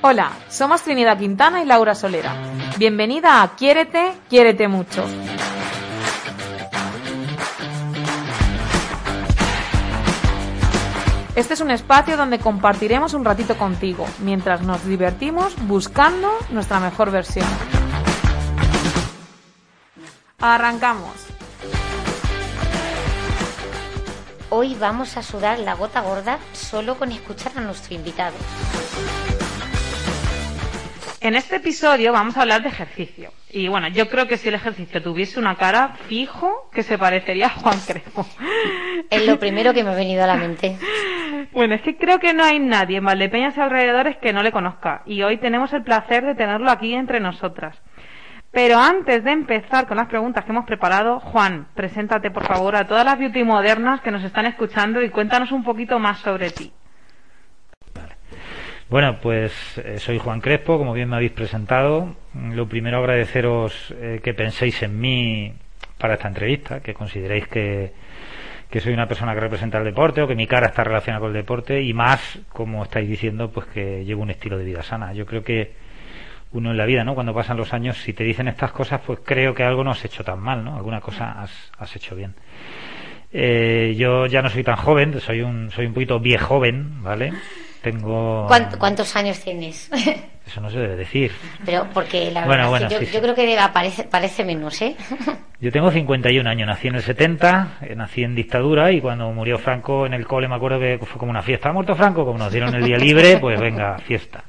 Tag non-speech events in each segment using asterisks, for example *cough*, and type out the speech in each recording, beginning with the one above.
Hola, somos Trinidad Quintana y Laura Solera. Bienvenida a Quiérete, Quiérete mucho. Este es un espacio donde compartiremos un ratito contigo, mientras nos divertimos buscando nuestra mejor versión. Arrancamos. Hoy vamos a sudar la gota gorda solo con escuchar a nuestro invitado. En este episodio vamos a hablar de ejercicio. Y bueno, yo creo que si el ejercicio tuviese una cara fijo, que se parecería a Juan Crespo. Es lo primero que me ha venido a la mente. *laughs* Bueno, es que creo que no hay nadie en Valdepeñas y alrededores que no le conozca. Y hoy tenemos el placer de tenerlo aquí entre nosotras. Pero antes de empezar con las preguntas que hemos preparado, Juan, preséntate por favor a todas las beauty modernas que nos están escuchando y cuéntanos un poquito más sobre ti. Bueno, pues eh, soy Juan Crespo, como bien me habéis presentado. Lo primero agradeceros eh, que penséis en mí para esta entrevista, que consideréis que, que soy una persona que representa el deporte o que mi cara está relacionada con el deporte y más, como estáis diciendo, pues que llevo un estilo de vida sana. Yo creo que uno en la vida, ¿no? Cuando pasan los años, si te dicen estas cosas, pues creo que algo no has hecho tan mal, ¿no? Alguna cosa has, has hecho bien. Eh, yo ya no soy tan joven, soy un, soy un poquito viejoven, ¿vale? Tengo... ¿Cuántos años tienes? *laughs* Eso no se debe decir. Pero porque la Bueno, verdad bueno, es que yo, sí, yo creo que parece, parece menos, ¿eh? *laughs* Yo tengo 51 años, nací en el 70, eh, nací en dictadura y cuando murió Franco en el cole me acuerdo que fue como una fiesta. ¿Ha muerto Franco? Como nos dieron el día libre, pues venga, fiesta.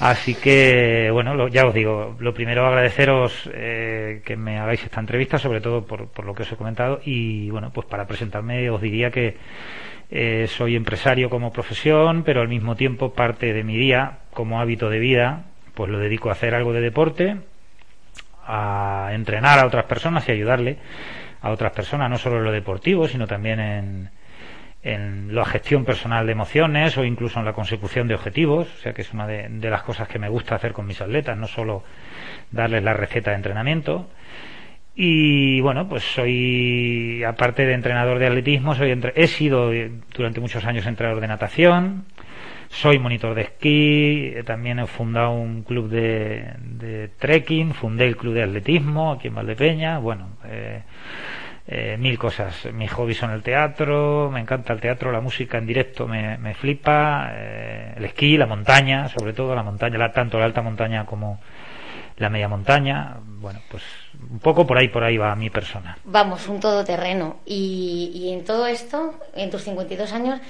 Así que, bueno, lo- ya os digo, lo primero agradeceros eh, que me hagáis esta entrevista, sobre todo por, por lo que os he comentado. Y bueno, pues para presentarme os diría que eh, soy empresario como profesión, pero al mismo tiempo parte de mi día, como hábito de vida, pues lo dedico a hacer algo de deporte, a entrenar a otras personas y ayudarle a otras personas, no solo en lo deportivo, sino también en, en la gestión personal de emociones o incluso en la consecución de objetivos, o sea que es una de, las cosas que me gusta hacer con mis atletas, no solo darles la receta de entrenamiento. Y bueno, pues soy, aparte de entrenador de atletismo, soy entre- he sido eh, durante muchos años entrenador de natación, soy monitor de esquí, eh, también he fundado un club de, de trekking, fundé el club de atletismo aquí en Valdepeña, bueno, eh, eh, mil cosas. Mis hobbies son el teatro, me encanta el teatro, la música en directo me, me flipa, eh, el esquí, la montaña, sobre todo la montaña, la- tanto la alta montaña como la media montaña. Bueno, pues un poco por ahí, por ahí va mi persona. Vamos, un todoterreno. Y, y en todo esto, en tus 52 años,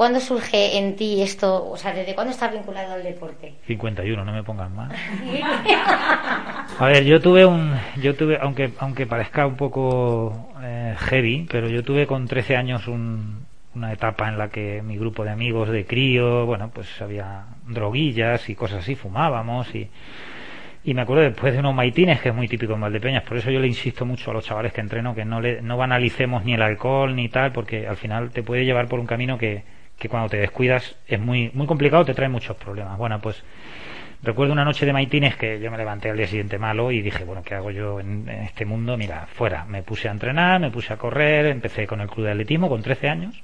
¿cuándo surge en ti esto? O sea, ¿desde cuándo estás vinculado al deporte? 51, no me pongan más. *laughs* A ver, yo tuve un, yo tuve, aunque aunque parezca un poco eh, heavy, pero yo tuve con 13 años un- una etapa en la que mi grupo de amigos de crío, bueno, pues había droguillas y cosas así, fumábamos y y me acuerdo después de unos maitines que es muy típico en Valdepeñas, por eso yo le insisto mucho a los chavales que entreno que no le no banalicemos ni el alcohol ni tal, porque al final te puede llevar por un camino que que cuando te descuidas es muy muy complicado, te trae muchos problemas. Bueno, pues Recuerdo una noche de maitines que yo me levanté al día siguiente malo y dije, bueno, ¿qué hago yo en, este mundo? Mira, fuera. Me puse a entrenar, me puse a correr, empecé con el club de atletismo con 13 años.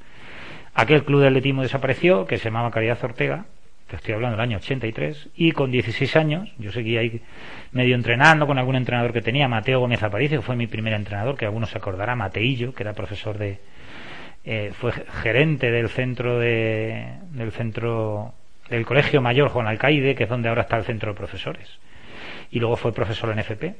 Aquel club de atletismo desapareció, que se llamaba Caridad Ortega, te estoy hablando del año 83, y con 16 años yo seguía ahí medio entrenando con algún entrenador que tenía, Mateo Gómez Aparicio, que fue mi primer entrenador, que algunos se acordará, Mateillo, que era profesor de, eh, fue gerente del centro de, del centro del Colegio Mayor Juan Alcaide, que es donde ahora está el centro de profesores. Y luego fue profesor en FP.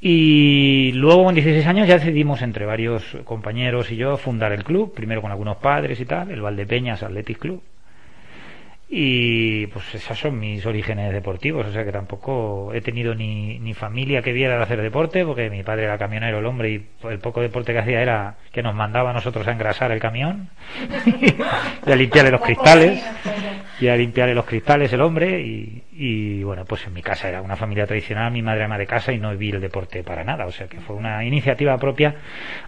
Y luego con 16 años ya decidimos entre varios compañeros y yo fundar el club, primero con algunos padres y tal, el Valdepeñas Athletic Club. Y pues esos son mis orígenes deportivos, o sea que tampoco he tenido ni, ni familia que viera de hacer deporte, porque mi padre era camionero el hombre y el poco deporte que hacía era que nos mandaba a nosotros a engrasar el camión *laughs* y a limpiarle los cristales y a limpiarle los cristales el hombre y, y bueno pues en mi casa era una familia tradicional, mi madre ama de casa y no vi el deporte para nada, o sea que fue una iniciativa propia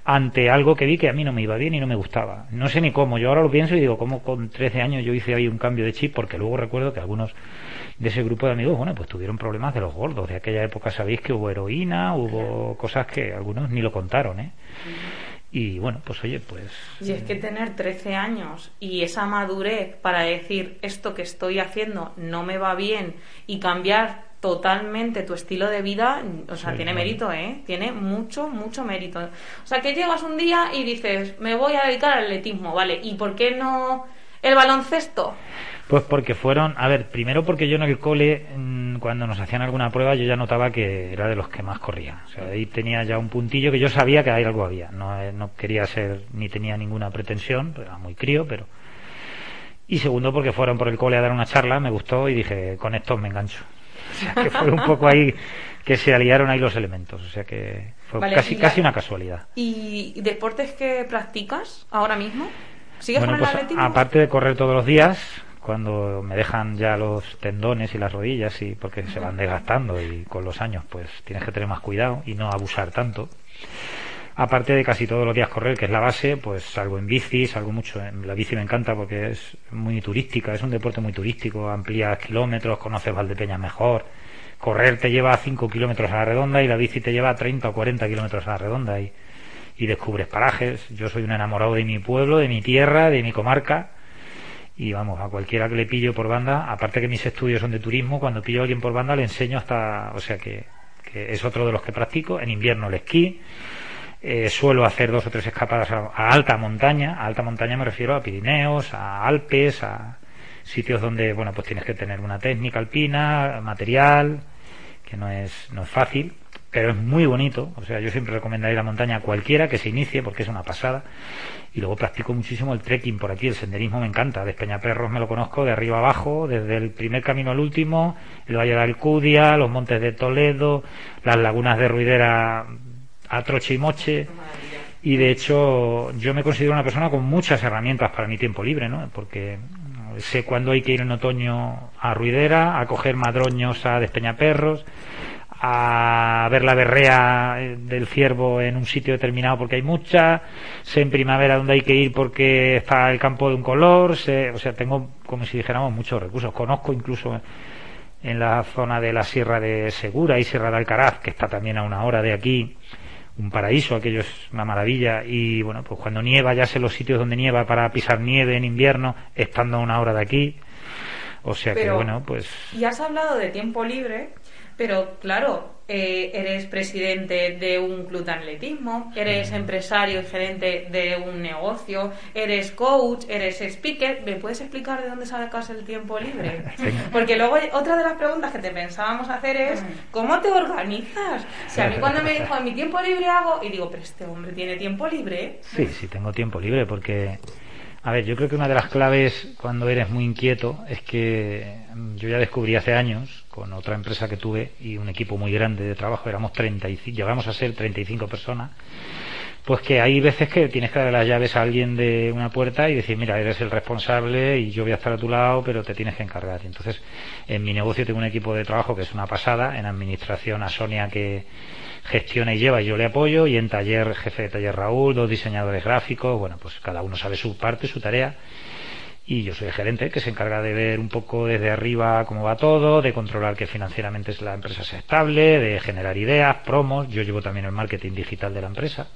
ante algo que vi que a mí no me iba bien y no me gustaba. No sé ni cómo, yo ahora lo pienso y digo, ¿cómo con 13 años yo hice ahí un cambio de chip? Porque luego recuerdo que algunos de ese grupo de amigos, bueno, pues tuvieron problemas de los gordos. De aquella época sabéis que hubo heroína, hubo cosas que algunos ni lo contaron, ¿eh? Y bueno, pues oye, pues... Y es que tener 13 años y esa madurez para decir esto que estoy haciendo no me va bien y cambiar totalmente tu estilo de vida, o sea, tiene mérito, ¿eh? Tiene mucho, mucho mérito. O sea, que llegas un día y dices, me voy a dedicar al atletismo, ¿vale? ¿Y por qué no el baloncesto? Pues porque fueron, a ver, primero porque yo en el cole, mm, cuando nos hacían alguna prueba, yo ya notaba que era de los que más corría. O sea, ahí tenía ya un puntillo que yo sabía que ahí algo había. No, eh, no quería ser, ni tenía ninguna pretensión, era muy crío, pero... Y segundo porque fueron por el cole a dar una charla, me gustó y dije, con estos me engancho. O sea, que fue un poco ahí que se aliaron ahí los elementos. O sea que fue casi, casi una casualidad. ¿Y deportes que practicas ahora mismo? ¿Sigues bueno, con el pues, atletismo? aparte de correr todos los días, cuando me dejan ya los tendones y las rodillas y porque se van desgastando y con los años pues tienes que tener más cuidado y no abusar tanto. Aparte de casi todos los días correr que es la base pues salgo en bici salgo mucho. La bici me encanta porque es muy turística es un deporte muy turístico amplías kilómetros conoces Valdepeña mejor. Correr te lleva 5 kilómetros a la redonda y la bici te lleva 30 o 40 kilómetros a la redonda y, y descubres parajes. Yo soy un enamorado de mi pueblo de mi tierra de mi comarca y vamos, a cualquiera que le pillo por banda, aparte que mis estudios son de turismo, cuando pillo a alguien por banda le enseño hasta, o sea que, es otro de los que practico, en invierno el esquí, eh, suelo hacer dos o tres escapadas a, alta montaña, a alta montaña me refiero a Pirineos, a Alpes, a sitios donde, bueno, pues tienes que tener una técnica alpina, material, que no es, no es fácil, pero es muy bonito, o sea, yo siempre recomendaría la montaña a cualquiera que se inicie porque es una pasada y luego practico muchísimo el trekking por aquí, el senderismo me encanta, de Peñaperros me lo conozco de arriba abajo, desde el primer camino al último, el Valle de Alcudia, los montes de Toledo, las lagunas de Ruidera a Troche y Moche, y de hecho yo me considero una persona con muchas herramientas para mi tiempo libre, ¿no? Porque sé cuándo hay que ir en otoño a Ruidera, a coger madroños a Despeñaperros, a ver la berrea eh, del ciervo en un sitio determinado porque hay mucha, sé en primavera dónde hay que ir porque está el campo de un color, sé, o sea, tengo como si dijéramos muchos recursos. Conozco incluso en la zona de la Sierra de Segura y Sierra de Alcaraz, que está también a una hora de aquí, un paraíso, aquello es una maravilla. Y bueno, pues cuando nieva, ya sé los sitios donde nieva para pisar nieve en invierno, estando a una hora de aquí. O sea que bueno, pues. Y has hablado de tiempo libre pero claro, eh, eres presidente de un club de atletismo, eres empresario y gerente de un negocio, eres coach, eres speaker. ¿Me puedes explicar de dónde sacas el tiempo libre? *laughs* Porque luego otra de las preguntas que te pensábamos hacer es ¿cómo te organizas? Si a mí cuando me dijo en mi tiempo libre hago y digo, pero este hombre tiene tiempo libre. Sí, sí, tengo tiempo libre porque a ver, yo creo que una de las claves cuando eres muy inquieto es que mm, yo ya descubrí hace años con otra empresa que tuve y un equipo muy grande de trabajo, éramos 35, llegamos a ser 35 personas, pues que hay veces que tienes que darle las llaves a alguien de una puerta y decir, mira, eres el responsable y yo voy a estar a tu lado, pero te tienes que encargar. Y entonces, en mi negocio tengo un equipo de trabajo que es una pasada, en administración a Sonia que gestiona y lleva y yo le apoyo y en taller jefe de taller Raúl, dos diseñadores gráficos, bueno, pues cada uno sabe su parte, su tarea y yo soy el gerente que se encarga de ver un poco desde arriba cómo va todo, de controlar que financieramente la empresa sea estable, de generar ideas, promos, yo llevo también el marketing digital de la empresa.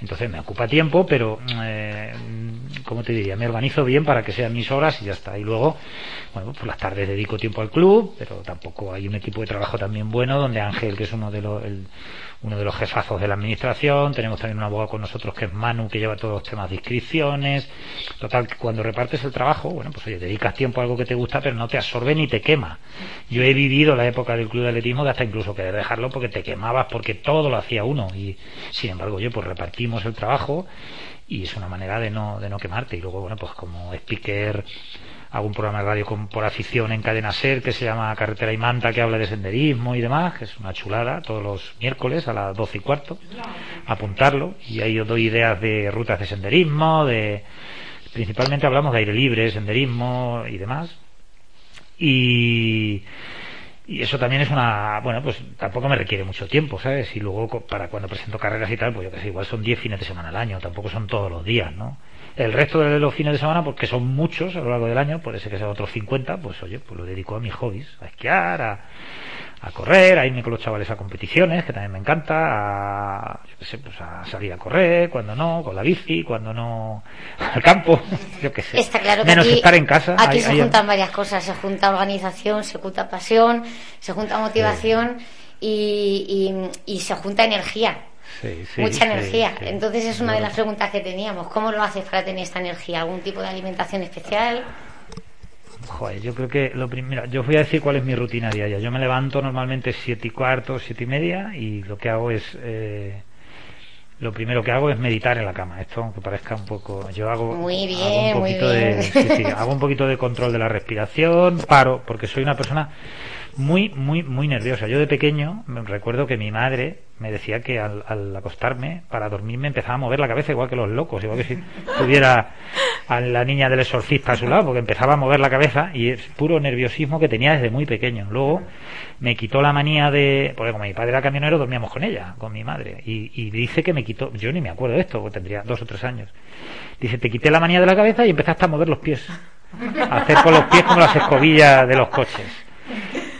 Entonces me ocupa tiempo, pero, eh, como te diría, me organizo bien para que sean mis horas y ya está. Y luego, bueno, por las tardes dedico tiempo al club, pero tampoco hay un equipo de trabajo también bueno, donde Ángel, que es uno de los, uno de los jefazos de la administración, tenemos también un abogado con nosotros que es Manu, que lleva todos los temas de inscripciones. Total, que cuando repartes el trabajo, bueno, pues oye, dedicas tiempo a algo que te gusta, pero no te absorbe ni te quema. Yo he vivido la época del club de atletismo de hasta incluso querer dejarlo porque te quemabas, porque todo lo hacía uno. Y sin embargo, yo pues repartimos el trabajo y es una manera de no, de no quemarte. Y luego, bueno, pues como speaker hago un programa de radio con, por afición en Cadena Ser que se llama Carretera y Manta, que habla de senderismo y demás, que es una chulada, todos los miércoles a las doce y cuarto, apuntarlo, y ahí os doy ideas de rutas de senderismo, de principalmente hablamos de aire libre, senderismo y demás. Y, y eso también es una bueno pues tampoco me requiere mucho tiempo sabes y luego para cuando presento carreras y tal pues yo que sé igual son 10 fines de semana al año tampoco son todos los días no el resto de los fines de semana porque son muchos a lo largo del año puede ser que sean otros 50 pues oye pues lo dedico a mis hobbies a esquiar a a correr, a irme con los chavales a competiciones, que también me encanta, a, yo qué sé, pues a salir a correr, cuando no, con la bici, cuando no, *laughs* al campo, *laughs* yo qué sé. Está claro que Menos aquí, estar en casa. Aquí hay- se hay- juntan varias cosas, se junta organización, se junta pasión, se junta motivación y, y- y se junta energía. Sí, sí, mucha energía. sí. Entonces es una de las preguntas que teníamos. ¿Cómo lo haces para tener esta energía? ¿Algún tipo de alimentación especial? Joder, yo creo que lo primero, yo voy a decir cuál es mi rutina diaria. Yo me levanto normalmente siete y cuarto, siete y media y lo que hago es, eh, lo primero que hago es meditar en la cama. Esto aunque parezca un poco, yo hago, Muy hago bien, un poquito de, bien. hago un poquito de control de la respiración, paro porque soy una persona muy, muy, muy nerviosa. Yo de pequeño me recuerdo que mi madre me decía que al, acostarme, para dormirme, empezaba a mover la cabeza igual que los locos, igual que si tuviera a la niña del exorcista a su lado, porque empezaba a mover la cabeza y es puro nerviosismo que tenía desde muy pequeño. Luego me quitó la manía de, porque como mi padre era camionero, dormíamos con ella, con mi madre, y, y dice que me quitó, yo ni me acuerdo de esto, porque tendría dos o tres años. Dice, te quité la manía de la cabeza y empezaste a mover los pies. A hacer con los pies como las escobillas de los coches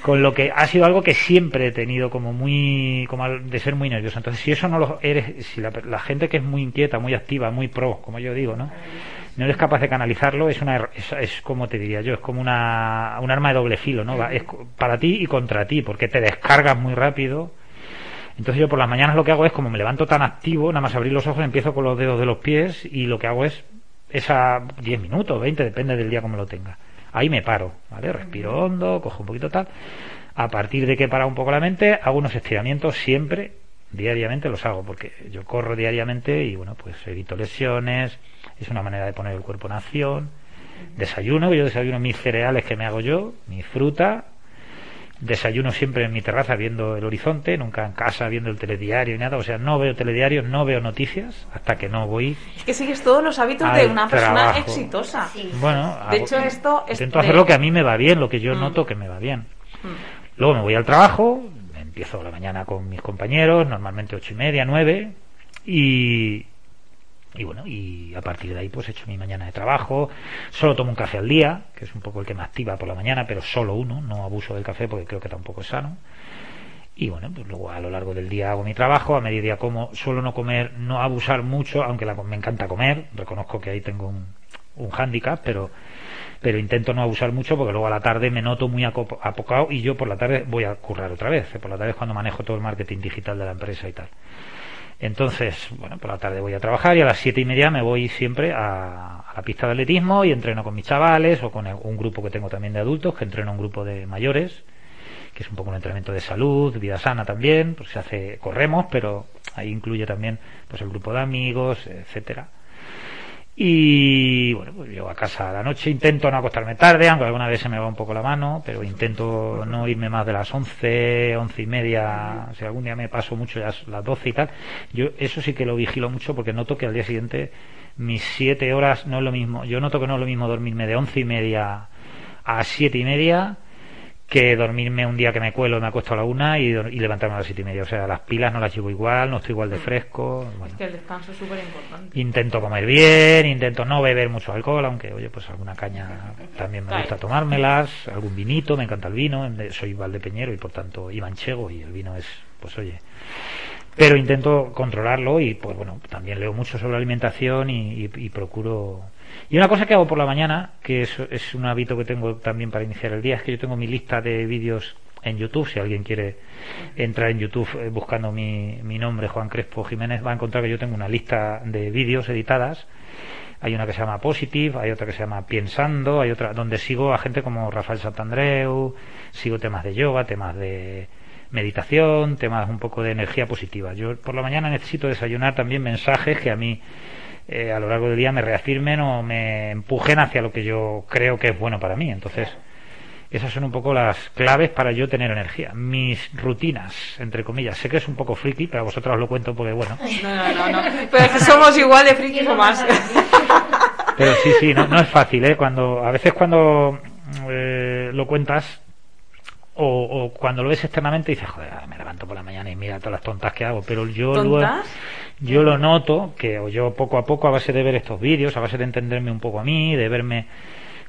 con lo que ha sido algo que siempre he tenido como muy como de ser muy nervioso. Entonces si eso no lo eres si la, la gente que es muy inquieta muy activa muy pro como yo digo no no eres capaz de canalizarlo es una es, es como te diría yo es como una un arma de doble filo no Va- es para ti y contra ti porque te descargas muy rápido. Entonces yo por las mañanas lo que hago es como me levanto tan activo nada más abrir los ojos empiezo con los dedos de los pies y lo que hago es esa 10 minutos 20 depende del día como lo tenga ahí me paro, ¿vale? Respiro hondo, cojo un poquito tal. A partir de que para un poco la mente, hago unos estiramientos siempre, diariamente los hago, porque yo corro diariamente y bueno, pues evito lesiones, es una manera de poner el cuerpo en acción. Desayuno, yo desayuno mis cereales que me hago yo, mi fruta, desayuno siempre en mi terraza viendo el horizonte, nunca en casa viendo el telediario y nada, o sea, no veo telediario, no veo noticias hasta que no voy Es que sigues todos los hábitos de una persona exitosa. Sí. Bueno, De hago- hecho, esto es intento de- hacer lo que a mí me va bien, lo que yo Mm. noto que me va bien. Mm. Luego me voy al trabajo, empiezo la mañana con mis compañeros, normalmente ocho y media, nueve, y, y bueno, y a partir de ahí pues he hecho mi mañana de trabajo, solo tomo un café al día, que es un poco el que me activa por la mañana, pero solo uno, no abuso del café porque creo que tampoco es sano. Y bueno, pues luego a lo largo del día hago mi trabajo, a mediodía como, suelo no comer, no abusar mucho, aunque la- me encanta comer, reconozco que ahí tengo un, un hándicap, pero, pero intento no abusar mucho porque luego a la tarde me noto muy apocado y yo por la tarde voy a currar otra vez, por la tarde es cuando manejo todo el marketing digital de la empresa y tal. Entonces, bueno, por la tarde voy a trabajar y a las siete y media me voy siempre a, la pista de atletismo y entreno con mis chavales o con un grupo que tengo también de adultos, que entreno un grupo de mayores, que es un poco un entrenamiento de salud, vida sana también, pues se hace, corremos, pero ahí incluye también pues el grupo de amigos, etcétera. Y bueno, pues llego a casa a la noche, intento no acostarme tarde, aunque alguna vez se me va un poco la mano, pero intento no irme más de las 11, 11 y media, si algún día me paso mucho ya las 12 y tal. Yo eso sí que lo vigilo mucho porque noto que al día siguiente mis 7 horas no es lo mismo. Yo noto que no es lo mismo dormirme de 11 y media a 7 y media que dormirme un día que me cuelo, me acuesto a la una y, levantarme a las siete y media. O sea, las pilas no las llevo igual, no estoy igual de fresco. Bueno. Que el descanso es súper importante. Intento comer bien, intento no beber mucho alcohol, aunque, oye, pues alguna caña también me gusta tomármelas, algún vinito, me encanta el vino, soy valdepeñero y por tanto y manchego y el vino es, pues oye. Pero intento controlarlo y, pues bueno, también leo mucho sobre alimentación y, y- y procuro. Y una cosa que hago por la mañana, que es, es un hábito que tengo también para iniciar el día, es que yo tengo mi lista de vídeos en YouTube, si alguien quiere entrar en YouTube eh, buscando mi, mi nombre, Juan Crespo Jiménez, va a encontrar que yo tengo una lista de vídeos editadas. Hay una que se llama Positive, hay otra que se llama Pensando, hay otra donde sigo a gente como Rafael Santandreu, sigo temas de yoga, temas de meditación, temas un poco de energía positiva. Yo por la mañana necesito desayunar también mensajes que a mí eh, a lo largo del día me reafirmen o me empujen hacia lo que yo creo que es bueno para mí. Entonces, esas son un poco las claves para yo tener energía. Mis rutinas, entre comillas. Sé que es un poco friki, pero a vosotros os lo cuento porque, bueno. *laughs* No, no, no. Pero es que somos igual de friki o más. *laughs* Pero sí, sí, no, no es fácil, ¿eh? Cuando, a veces cuando eh, lo cuentas o, o, cuando lo ves externamente dices, joder, me levanto por la mañana y mira todas las tontas que hago, pero yo luego, yo lo noto que o yo poco a poco a base de ver estos vídeos, a base de entenderme un poco a mí, de verme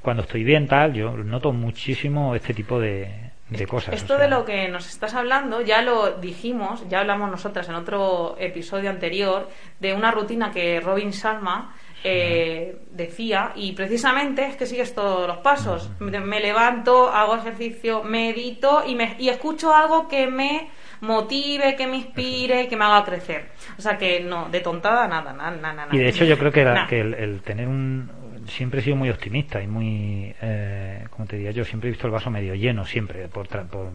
cuando estoy bien tal, yo noto muchísimo este tipo de, de cosas. Esto de lo que nos estás hablando, ya lo dijimos, ya hablamos nosotras en otro episodio anterior, de una rutina que Robin Salma eh, decía, y precisamente es que sigues todos los pasos. Me, levanto, hago ejercicio, medito y, me, y escucho algo que me motive, que me inspire, que me haga crecer. O sea que no, de tontada nada, nada, nada. Y de hecho yo creo que, que el, tener un... Siempre he sido muy optimista y muy, eh, como te diría yo, siempre he visto el vaso medio lleno, siempre, por, por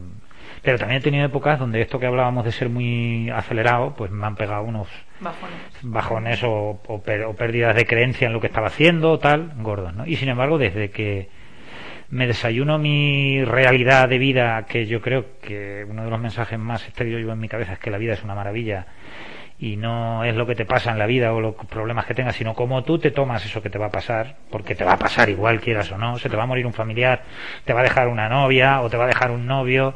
pero también he tenido épocas donde esto que hablábamos de ser muy acelerado, pues me han pegado unos bajones, o, o, pérdidas de creencia en lo que estaba haciendo, tal, gordos, ¿no? Y sin embargo, desde que me desayuno mi realidad de vida, que yo creo que uno de los mensajes más exteriores yo en mi cabeza es que la vida es una maravilla y no es lo que te pasa en la vida o los problemas que tengas, sino cómo tú te tomas eso que te va a pasar, porque te va a pasar igual quieras o no, se te va a morir un familiar, te va a dejar una novia o te va a dejar un novio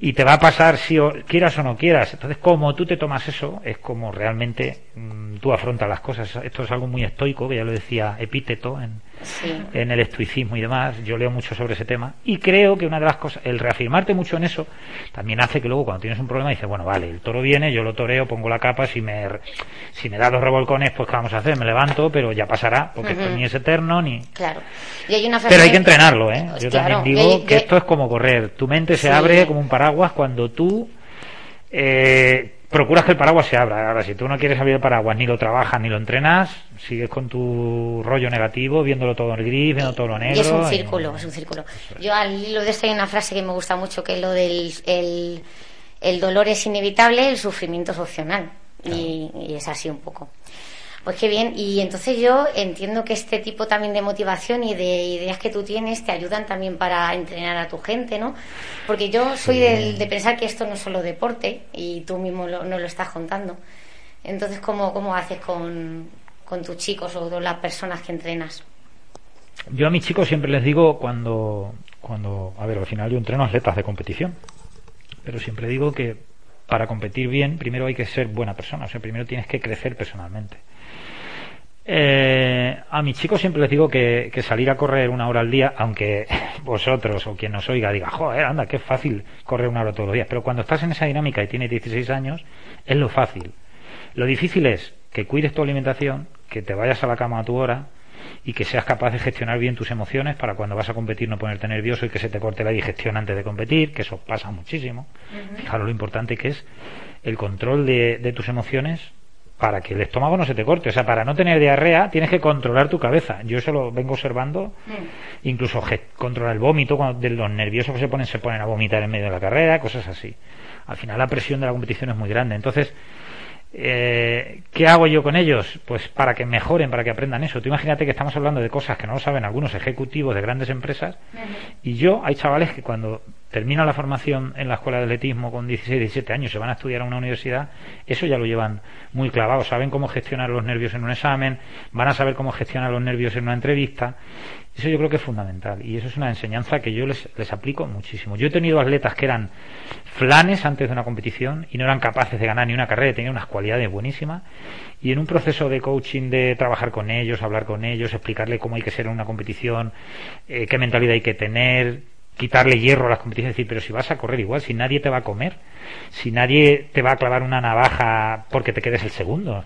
y te va a pasar si quieras o no quieras. Entonces, como tú te tomas eso, es como realmente mm, tú afrontas las cosas. Esto es algo muy estoico, que ya lo decía Epíteto en, en el estoicismo y demás. Yo leo mucho sobre ese tema y creo que una de las cosas, el reafirmarte mucho en eso, también hace que luego cuando tienes un problema dices, bueno, vale, el toro viene, yo lo toreo, pongo la capa, si me, si me da los revolcones, pues ¿qué vamos a hacer? Me levanto, pero ya pasará, porque esto ni es eterno ni... Claro. Y hay una pero hay que entrenarlo, ¿eh? Yo también digo que esto es como correr. Tu mente se abre como un paraguas cuando tú... Eh, procuras que el paraguas se abra. Ahora, si tú no quieres abrir el paraguas, ni lo trabajas, ni lo entrenas, sigues con tu rollo negativo, viéndolo todo en gris, viendo todo lo negro. Y es un círculo, es un círculo. Yo al hilo de esto hay una frase que me gusta mucho, que es lo del el, el dolor es inevitable, el sufrimiento es opcional. Y, y, es así un poco. Pues qué bien. Y entonces yo entiendo que este tipo también de motivación y de ideas que tú tienes te ayudan también para entrenar a tu gente, ¿no? Porque yo soy de, pensar que esto no es solo deporte y tú mismo no lo estás contando. Entonces, ¿cómo, cómo haces con, con tus chicos o con las personas que entrenas? Yo a mis chicos siempre les digo cuando, cuando, a ver, al final yo entreno atletas de competición, pero siempre digo que para competir bien, primero hay que ser buena persona, o sea, primero tienes que crecer personalmente. Eh, a mis chicos siempre les digo que, salir a correr una hora al día, aunque *laughs* vosotros o quien nos oiga diga, joder, anda, qué fácil correr una hora todos los días. Pero cuando estás en esa dinámica y tienes 16 años, es lo fácil. Lo difícil es que cuides tu alimentación, que te vayas a la cama a tu hora y que seas capaz de gestionar bien tus emociones para cuando vas a competir no ponerte nervioso y que se te corte la digestión antes de competir, que eso pasa muchísimo. Fijaros lo importante que es el control de tus emociones para que el estómago no se te corte. O sea, para no tener diarrea tienes que controlar tu cabeza. Yo eso lo vengo observando. Mm. Incluso controlar el vómito, cuando de los nerviosos que se ponen, se ponen a vomitar en medio de la carrera, cosas así. Al final la presión de la competición es muy grande. Entonces, eh, ¿qué hago yo con ellos? Pues para que mejoren, para que aprendan eso. Tú imagínate que estamos hablando de cosas que no lo saben algunos ejecutivos de grandes empresas y yo, hay chavales que cuando terminan la formación en la escuela de atletismo con 16, 17 años, se van a estudiar a una universidad, eso ya lo llevan muy clavado, saben cómo gestionar los nervios en un examen, van a saber cómo gestionar los nervios en una entrevista. Eso yo creo que es fundamental y eso es una enseñanza que yo les, les aplico muchísimo. Yo he tenido atletas que eran flanes antes de una competición y no eran capaces de ganar ni una carrera, tenían unas cualidades buenísimas y en un proceso de coaching de trabajar con ellos, hablar con ellos, explicarle cómo hay que ser en una competición, eh, qué mentalidad hay que tener, quitarle hierro a las competiciones, decir, pero si vas a correr igual, si nadie te va a comer, si nadie te va a clavar una navaja porque te quedes el segundo,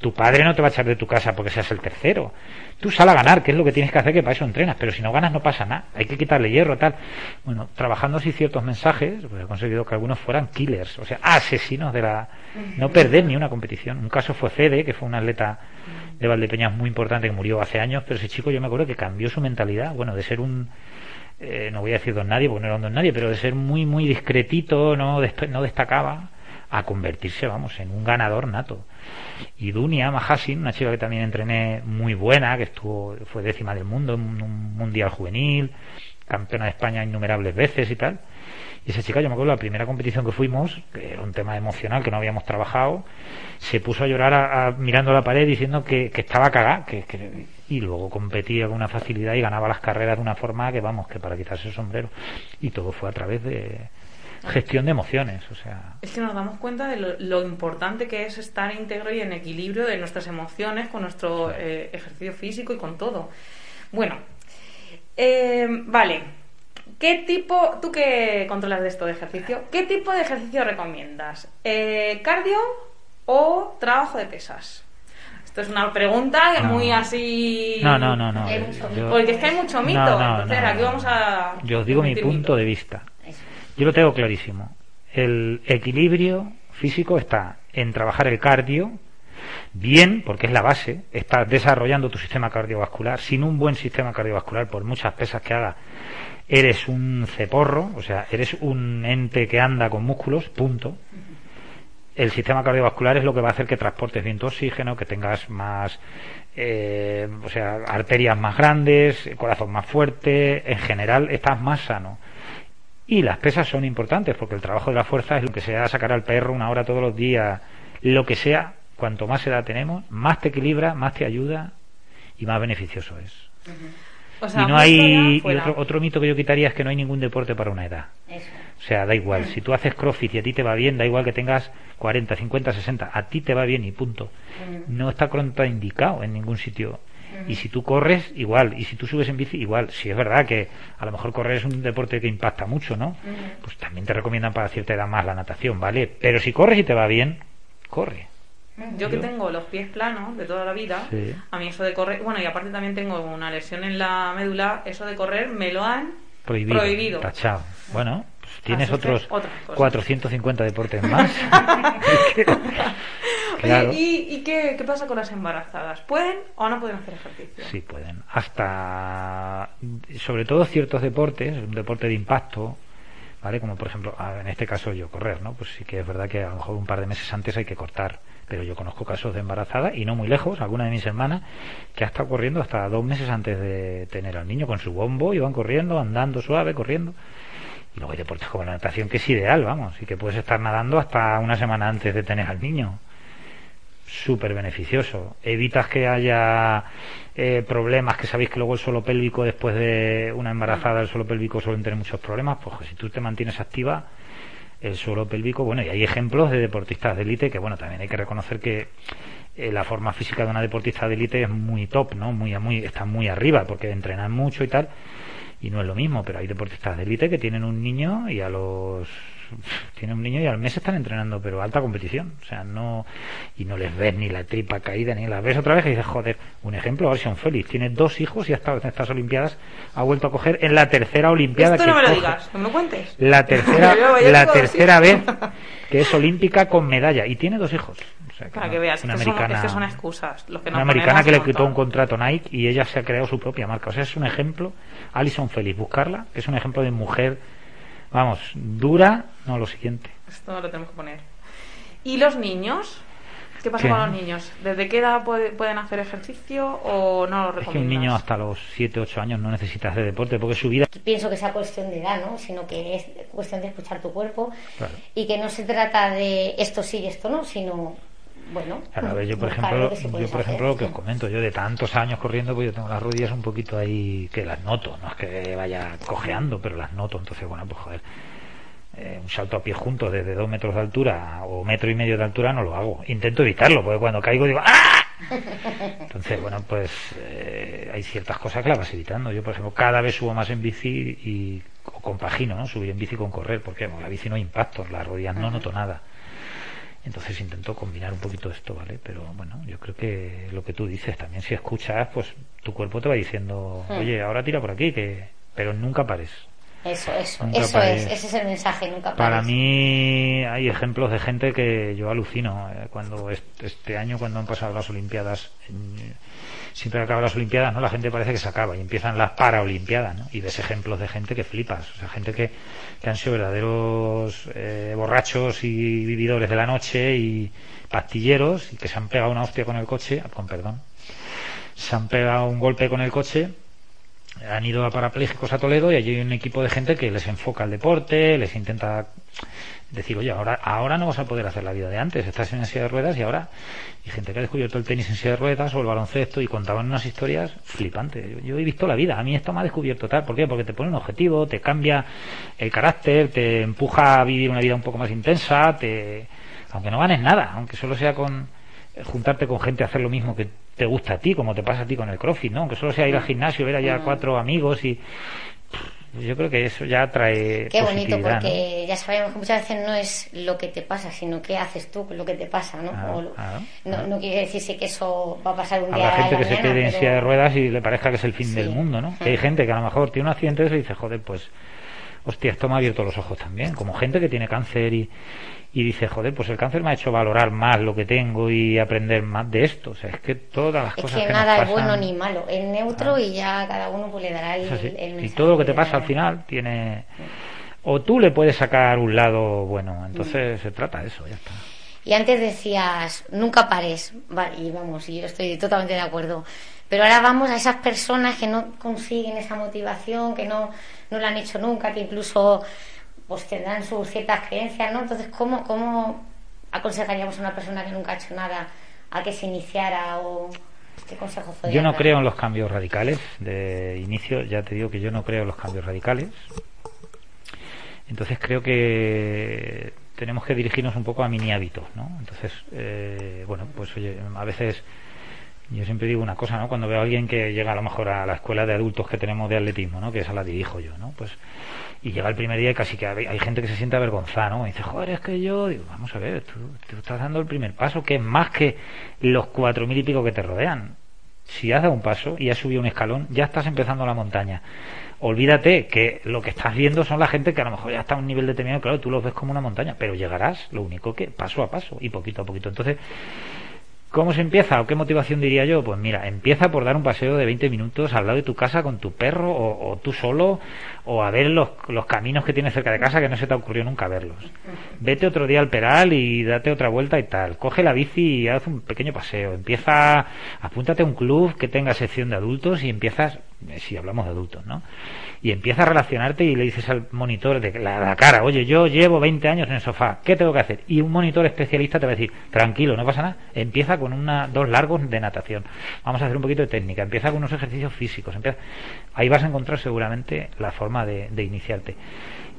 tu padre no te va a echar de tu casa porque seas el tercero, tú sal a ganar, que es lo que tienes que hacer, que para eso entrenas, pero si no ganas no pasa nada, hay que quitarle hierro, tal. Bueno, trabajando así ciertos mensajes, pues he conseguido que algunos fueran killers, o sea, asesinos de la... no perder ni una competición. Un caso fue Fede, que fue un atleta de Valdepeñas muy importante que murió hace años, pero ese chico yo me acuerdo que cambió su mentalidad, bueno, de ser un eh, no voy a decir don nadie, porque no era don nadie, pero de ser muy, muy discretito, no, no destacaba, a convertirse, vamos, en un ganador nato. Y Dunia Mahasin, una chica que también entrené muy buena, que estuvo, fue décima del mundo en un mundial juvenil, campeona de España innumerables veces y tal. Y esa chica, yo me acuerdo la primera competición que fuimos, que era un tema emocional que no habíamos trabajado, se puso a llorar mirando la pared diciendo que, estaba cagada, que, y luego competía con una facilidad y ganaba las carreras de una forma que, vamos, que para quitarse el sombrero. Y todo fue a través de, gestión de emociones. O sea. Es que nos damos cuenta de lo, importante que es estar íntegro y en equilibrio de nuestras emociones con nuestro eh, ejercicio físico y con todo. Bueno, eh, vale. ¿Qué tipo, tú que controlas de esto de ejercicio, qué tipo de ejercicio recomiendas? Eh, ¿Cardio o trabajo de pesas? Esto es una pregunta muy así. No, no, no, no. Porque es que hay mucho mito. entonces aquí vamos a. Yo os digo mi punto de vista. Yo lo tengo clarísimo. El equilibrio físico está en trabajar el cardio bien, porque es la base, estás desarrollando tu sistema cardiovascular. Sin un buen sistema cardiovascular, por muchas pesas que haga, eres un ceporro, o sea, eres un ente que anda con músculos, punto. El sistema cardiovascular es lo que va a hacer que transportes bien tu oxígeno, que tengas más, eh, o sea, arterias más grandes, corazón más fuerte, en general estás más sano. Y las pesas son importantes porque el trabajo de la fuerza es lo que sea sacar al perro una hora todos los días, lo que sea, cuanto más edad tenemos, más te equilibra, más te ayuda y más beneficioso es. y no hay otro, otro, mito que yo quitaría es que no hay ningún deporte para una edad. O sea, da igual. Si tú haces crossfit y a ti te va bien, da igual que tengas 40, 50, 60. A ti te va bien y punto. No está contraindicado en ningún sitio. Y si tú corres, igual. Y si tú subes en bici, igual. Si es verdad que a lo mejor correr es un deporte que impacta mucho, ¿no? Pues también te recomiendan para cierta edad más la natación, ¿vale? Pero si corres y te va bien, corre. Yo que tengo los pies planos de toda la vida, a mí eso de correr, bueno, y aparte también tengo una lesión en la médula, eso de correr me lo han prohibido. prohibido. Tachado. Bueno, tienes otros 450 deportes más. *laughs* *laughs* ¿Y, qué, pasa con las embarazadas? ¿Pueden o no pueden hacer ejercicio? Sí, pueden. Hasta, sobre todo ciertos deportes, un deporte de impacto, ¿vale? Como por ejemplo, en este caso yo correr, ¿no? Pues sí que es verdad que a lo mejor un par de meses antes hay que cortar. Pero yo conozco casos de embarazada y no muy lejos, alguna de mis hermanas, que ha estado corriendo hasta dos meses antes de tener al niño con su bombo, y van corriendo, andando suave, corriendo. Luego hay deportes como la natación que es ideal, vamos, y que puedes estar nadando hasta una semana antes de tener al niño súper beneficioso. Evitas que haya eh, problemas, que sabéis que luego el suelo pélvico, después de una embarazada, el suelo pélvico suelen tener muchos problemas, pues si tú te mantienes activa, el suelo pélvico, bueno, y hay ejemplos de deportistas de élite que, bueno, también hay que reconocer que eh, la forma física de una deportista de élite es muy top, ¿no? Muy, muy, está muy arriba, porque entrenan mucho y tal, y no es lo mismo, pero hay deportistas de élite que tienen un niño y a los tiene un niño y al mes están entrenando, pero alta competición. O sea, no. Y no les ves ni la tripa caída, ni la ves otra vez y dices, joder, un ejemplo, Orson Félix. Tiene dos hijos y ha estado en estas Olimpiadas, ha vuelto a coger en la tercera Olimpiada. Esto no me lo digas, me cuentes. La tercera, *laughs* la tercera vez que es olímpica con medalla y tiene dos hijos. Para que veas, una americana, son, son excusas. una americana que le quitó un contrato Nike y ella se ha creado su propia marca. O sea, es un ejemplo, Alison Félix, buscarla, que es un ejemplo de mujer Vamos, dura, no lo siguiente. Esto lo tenemos que poner. ¿Y los niños? ¿Qué pasa con los niños? ¿Desde qué edad pueden hacer ejercicio o no lo recomiendas? Es que un niño hasta los 7, 8 años no necesita hacer deporte porque su vida... Pienso que sea cuestión de edad, ¿no? Sino que es cuestión de escuchar tu cuerpo y que no se trata de esto sí y esto no, sino bueno, yo por ejemplo, yo por ejemplo lo que os comento, yo de tantos años corriendo, pues yo tengo las rodillas un poquito ahí que las noto, no es que vaya cojeando, pero las noto, entonces bueno, pues joder, eh, un salto a pie juntos desde dos metros de altura o metro y medio de altura no lo hago, intento evitarlo, porque cuando caigo digo ¡ah! Entonces, bueno, pues eh, hay ciertas cosas que las vas evitando. Yo, por ejemplo, cada vez subo más en bici y o compagino, ¿no? Subir en bici con correr, porque la bici no hay impacto, las rodillas no noto nada. Entonces intento combinar un poquito esto, ¿vale? Pero bueno, yo creo que lo que tú dices también, si escuchas, pues tu cuerpo te va diciendo, hmm. oye, ahora tira por aquí, que pero nunca pares. Eso, eso, eso es, ese es el mensaje, nunca pares. Para mí hay ejemplos de gente que yo alucino. Eh, cuando este año, cuando han pasado las Olimpiadas, siempre acaban las Olimpiadas, ¿no? La gente parece que se acaba y empiezan las Paraolimpiadas, ¿no? Y ves ejemplos de gente que flipas, o sea, gente que, que han sido verdaderos eh, borrachos y vividores de la noche y pastilleros y que se han pegado una hostia con el coche, con perdón, se han pegado un golpe con el coche han ido a parapléjicos a Toledo y allí hay un equipo de gente que les enfoca el deporte, les intenta decir, oye, ahora, ahora no vas a poder hacer la vida de antes, estás en silla de ruedas y ahora hay gente que ha descubierto el tenis en silla de ruedas o el baloncesto y contaban unas historias flipantes. Yo, he visto la vida, a mí esto me ha descubierto tal, ¿por qué? Porque te pone un objetivo, te cambia el carácter, te empuja a vivir una vida un poco más intensa, te aunque no ganes nada, aunque solo sea con juntarte con gente a hacer lo mismo que te gusta a ti, como te pasa a ti con el crossfit, ¿no? Aunque solo sea ir al gimnasio, ver allá cuatro amigos y yo creo que eso ya trae qué bonito porque ya sabemos que muchas veces no es lo que te pasa sino qué haces tú con lo que te pasa no no, no, quiere decirse que eso va a pasar un día gente que se quede en silla de ruedas y le parezca que es el fin del mundo no hay gente que a lo mejor tiene un accidente y dice joder pues hostia esto me ha abierto los ojos también como gente que tiene cáncer y y dice, joder, pues el cáncer me ha hecho valorar más lo que tengo y aprender más de esto. O sea, es que todas las cosas que, que nada es bueno ni malo, es neutro y ya cada uno pues le dará el, mensaje Y todo lo que te pasa al final tiene... O tú le puedes sacar un lado bueno, entonces se trata de eso, ya está. Y antes decías, nunca pares, y vamos, y yo estoy totalmente de acuerdo. Pero ahora vamos a esas personas que no consiguen esa motivación, que no, no lo han hecho nunca, que incluso pues tendrán sus ciertas creencias, ¿no? Entonces, ¿cómo, cómo aconsejaríamos a una persona que nunca ha hecho nada a que se iniciara o qué consejo Yo no creo en los cambios radicales de inicio, ya te digo que yo no creo en los cambios radicales. Entonces creo que tenemos que dirigirnos un poco a mini hábitos, ¿no? Entonces, eh, bueno, pues oye, a veces yo siempre digo una cosa, ¿no? Cuando veo a alguien que llega a lo mejor a la escuela de adultos que tenemos de atletismo, ¿no? Que esa la dirijo yo, ¿no? Pues y llega el primer día y casi que hay, gente que se siente avergonzada, ¿no? Y dice, joder, es que yo, digo, vamos a ver, tú, estás dando el primer paso, que es más que los cuatro mil y pico que te rodean. Si has dado un paso y has subido un escalón, ya estás empezando la montaña. Olvídate que lo que estás viendo son la gente que a lo mejor ya está a un nivel determinado, claro, tú los ves como una montaña, pero llegarás, lo único que paso a paso y poquito a poquito. Entonces, ¿Cómo se empieza o qué motivación diría yo? Pues mira, empieza por dar un paseo de 20 minutos al lado de tu casa con tu perro o, tú solo o a ver los, los, caminos que tienes cerca de casa que no se te ha ocurrido nunca verlos. Vete otro día al peral y date otra vuelta y tal. Coge la bici y haz un pequeño paseo. Empieza, apúntate a un club que tenga sección de adultos y empiezas, si hablamos de adultos, ¿no? y empieza a relacionarte y le dices al monitor de la, cara, oye, yo llevo 20 años en el sofá, ¿qué tengo que hacer? Y un monitor especialista te va a decir, tranquilo, no pasa nada, empieza con una, dos largos de natación, vamos a hacer un poquito de técnica, empieza con unos ejercicios físicos, empieza... ahí vas a encontrar seguramente la forma de, iniciarte.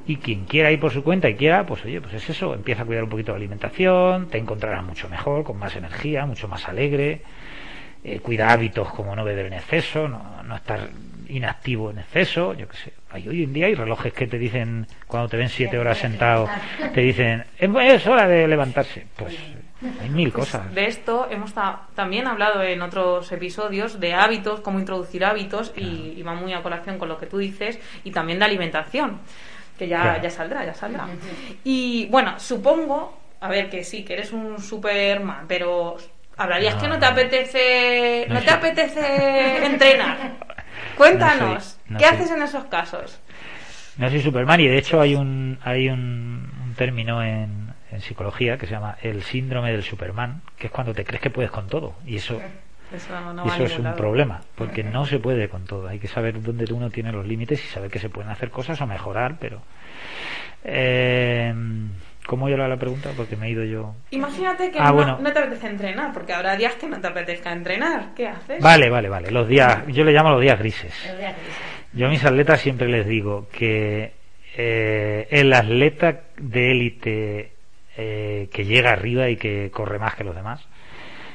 Y quien quiera ir por su cuenta y quiera, pues oye, pues es eso, empieza a cuidar un poquito la alimentación, te encontrarás mucho mejor, con más energía, mucho más alegre, eh, cuida hábitos como no beber en exceso, no, no estar inactivo en exceso, yo qué sé. Hay, hoy en día hay relojes que te dicen, cuando te ven siete horas sentado, te dicen, es hora de levantarse. Pues hay mil cosas. De esto hemos también hablado en otros episodios de hábitos, cómo introducir hábitos, y, va muy a colación con lo que tú dices, y también de alimentación, que ya, ya saldrá, ya saldrá. Y bueno, supongo, a ver, que sí, que eres un Superman, pero hablarías que no te apetece, no te apetece entrenar. *laughs* Cuéntanos, ¿qué haces en esos casos? No soy Superman y de hecho hay un, hay un, término en, psicología que se llama el síndrome del Superman, que es cuando te crees que puedes con todo. Y eso, eso, es un problema, porque no se puede con todo. Hay que saber dónde uno tiene los límites y saber que se pueden hacer cosas o mejorar, pero... Eh, ¿Cómo yo la pregunta? Porque me he ido yo. Imagínate que ah, no, te apetece entrenar, porque habrá días que no te apetezca entrenar. ¿Qué haces? Vale, vale, vale. Los días, yo le llamo los días grises. Yo a mis atletas siempre les digo que eh, el atleta de élite eh, que llega arriba y que corre más que los demás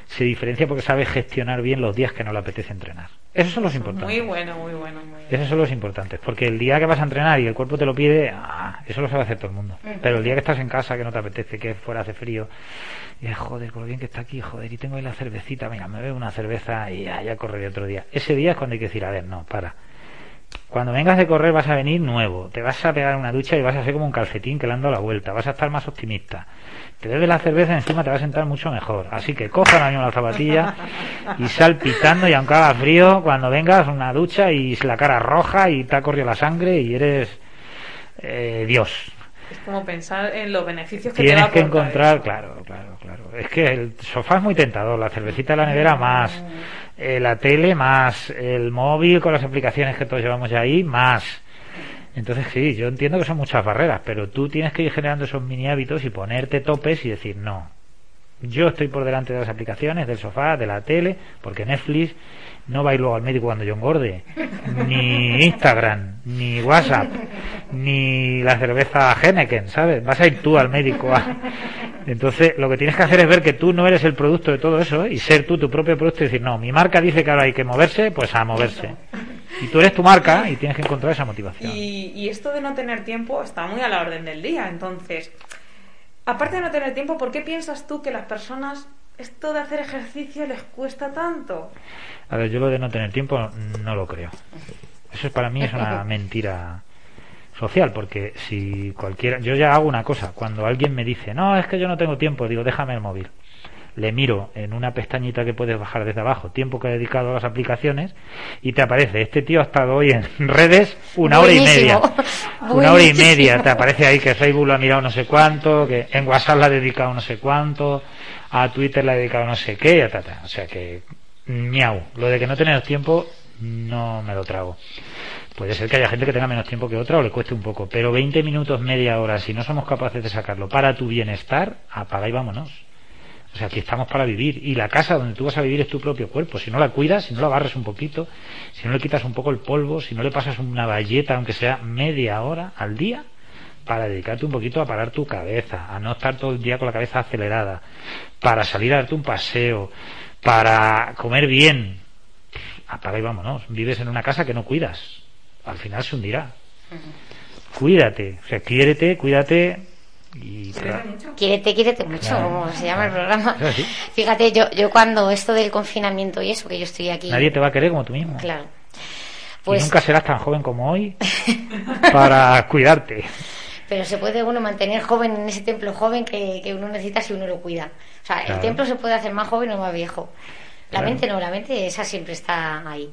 se diferencia porque sabe gestionar bien los días que no le apetece entrenar. Esos son los importantes. Muy bueno, muy bueno. Muy Esos son los importantes. Porque el día que vas a entrenar y el cuerpo te lo pide, ah, eso lo sabe hacer todo el mundo. Pero el día que estás en casa, que no te apetece, que fuera hace frío, y joder, con lo bien que está aquí, joder, y tengo ahí la cervecita, venga, me bebo una cerveza y ya, ya correré otro día. Ese día es cuando hay que decir, a ver, no, para. Cuando vengas de correr vas a venir nuevo, te vas a pegar una ducha y vas a ser como un calcetín que le han dado la vuelta, vas a estar más optimista. Te bebes la cerveza encima te va a sentar mucho mejor. Así que coja ahora mismo la zapatilla y sal pitando y aunque haga frío, cuando vengas una ducha y la cara roja y te ha corrido la sangre y eres eh, Dios. Es como pensar en los beneficios que Tienes te va a que encontrar, eso. claro, claro, claro. Es que el sofá es muy tentador, la cervecita en la nevera más, eh, la tele más, el móvil con las aplicaciones que todos llevamos ya ahí más. Entonces sí, yo entiendo que son muchas barreras, pero tú tienes que ir generando esos mini hábitos y ponerte topes y decir no. Yo estoy por delante de las aplicaciones, del sofá, de la tele, porque Netflix no va a ir luego al médico cuando yo engorde, ni Instagram, ni WhatsApp, ni la cerveza Henneken, ¿sabes? Vas a ir tú al médico. Entonces, lo que tienes que hacer es ver que tú no eres el producto de todo eso ¿eh? y ser tú tu propio producto y decir, no, mi marca dice que ahora hay que moverse, pues a moverse. Y tú eres tu marca y tienes que encontrar esa motivación. Y, y esto de no tener tiempo está muy a la orden del día. Entonces, aparte de no tener tiempo, ¿por qué piensas tú que las personas esto de hacer ejercicio les cuesta tanto? A ver, yo lo de no tener tiempo no lo creo. Eso es, para mí es una *laughs* mentira social, porque si cualquiera, yo ya hago una cosa, cuando alguien me dice, no, es que yo no tengo tiempo, digo, déjame el móvil. Le miro en una pestañita que puedes bajar desde abajo, tiempo que he dedicado a las aplicaciones, y te aparece, este tío ha estado hoy en *laughs* redes una hora y Buenísimo. media. *laughs* Una hora y media, te aparece ahí que Facebook lo ha mirado no sé cuánto, que en WhatsApp le ha dedicado no sé cuánto, a Twitter le ha dedicado no sé qué, a tata. O sea que, miau, lo de que no tener tiempo no me lo trago. Puede ser que haya gente que tenga menos tiempo que otra o le cueste un poco, pero 20 minutos, media hora, si no somos capaces de sacarlo para tu bienestar, apaga y vámonos. O sea, aquí estamos para vivir. Y la casa donde tú vas a vivir es tu propio cuerpo. Si no la cuidas, si no la barres un poquito, si no le quitas un poco el polvo, si no le pasas una valleta, aunque sea media hora al día, para dedicarte un poquito a parar tu cabeza, a no estar todo el día con la cabeza acelerada, para salir a darte un paseo, para comer bien. Apaga y vámonos. Vives en una casa que no cuidas. Al final se hundirá. Cuídate. O sea, quiérete, cuídate y... Quiérete, quiérete mucho, Claro. como se llama el programa. Fíjate, yo, yo cuando esto del confinamiento y eso, que yo estoy aquí. Nadie te va a querer como tú mismo. Claro. y Pues, nunca serás tan joven como hoy para cuidarte. Pero se puede uno mantener joven en ese templo joven que, que uno necesita si uno lo cuida. O sea, Claro. el templo se puede hacer más joven o más viejo. La Claro. mente no, la mente esa siempre está ahí.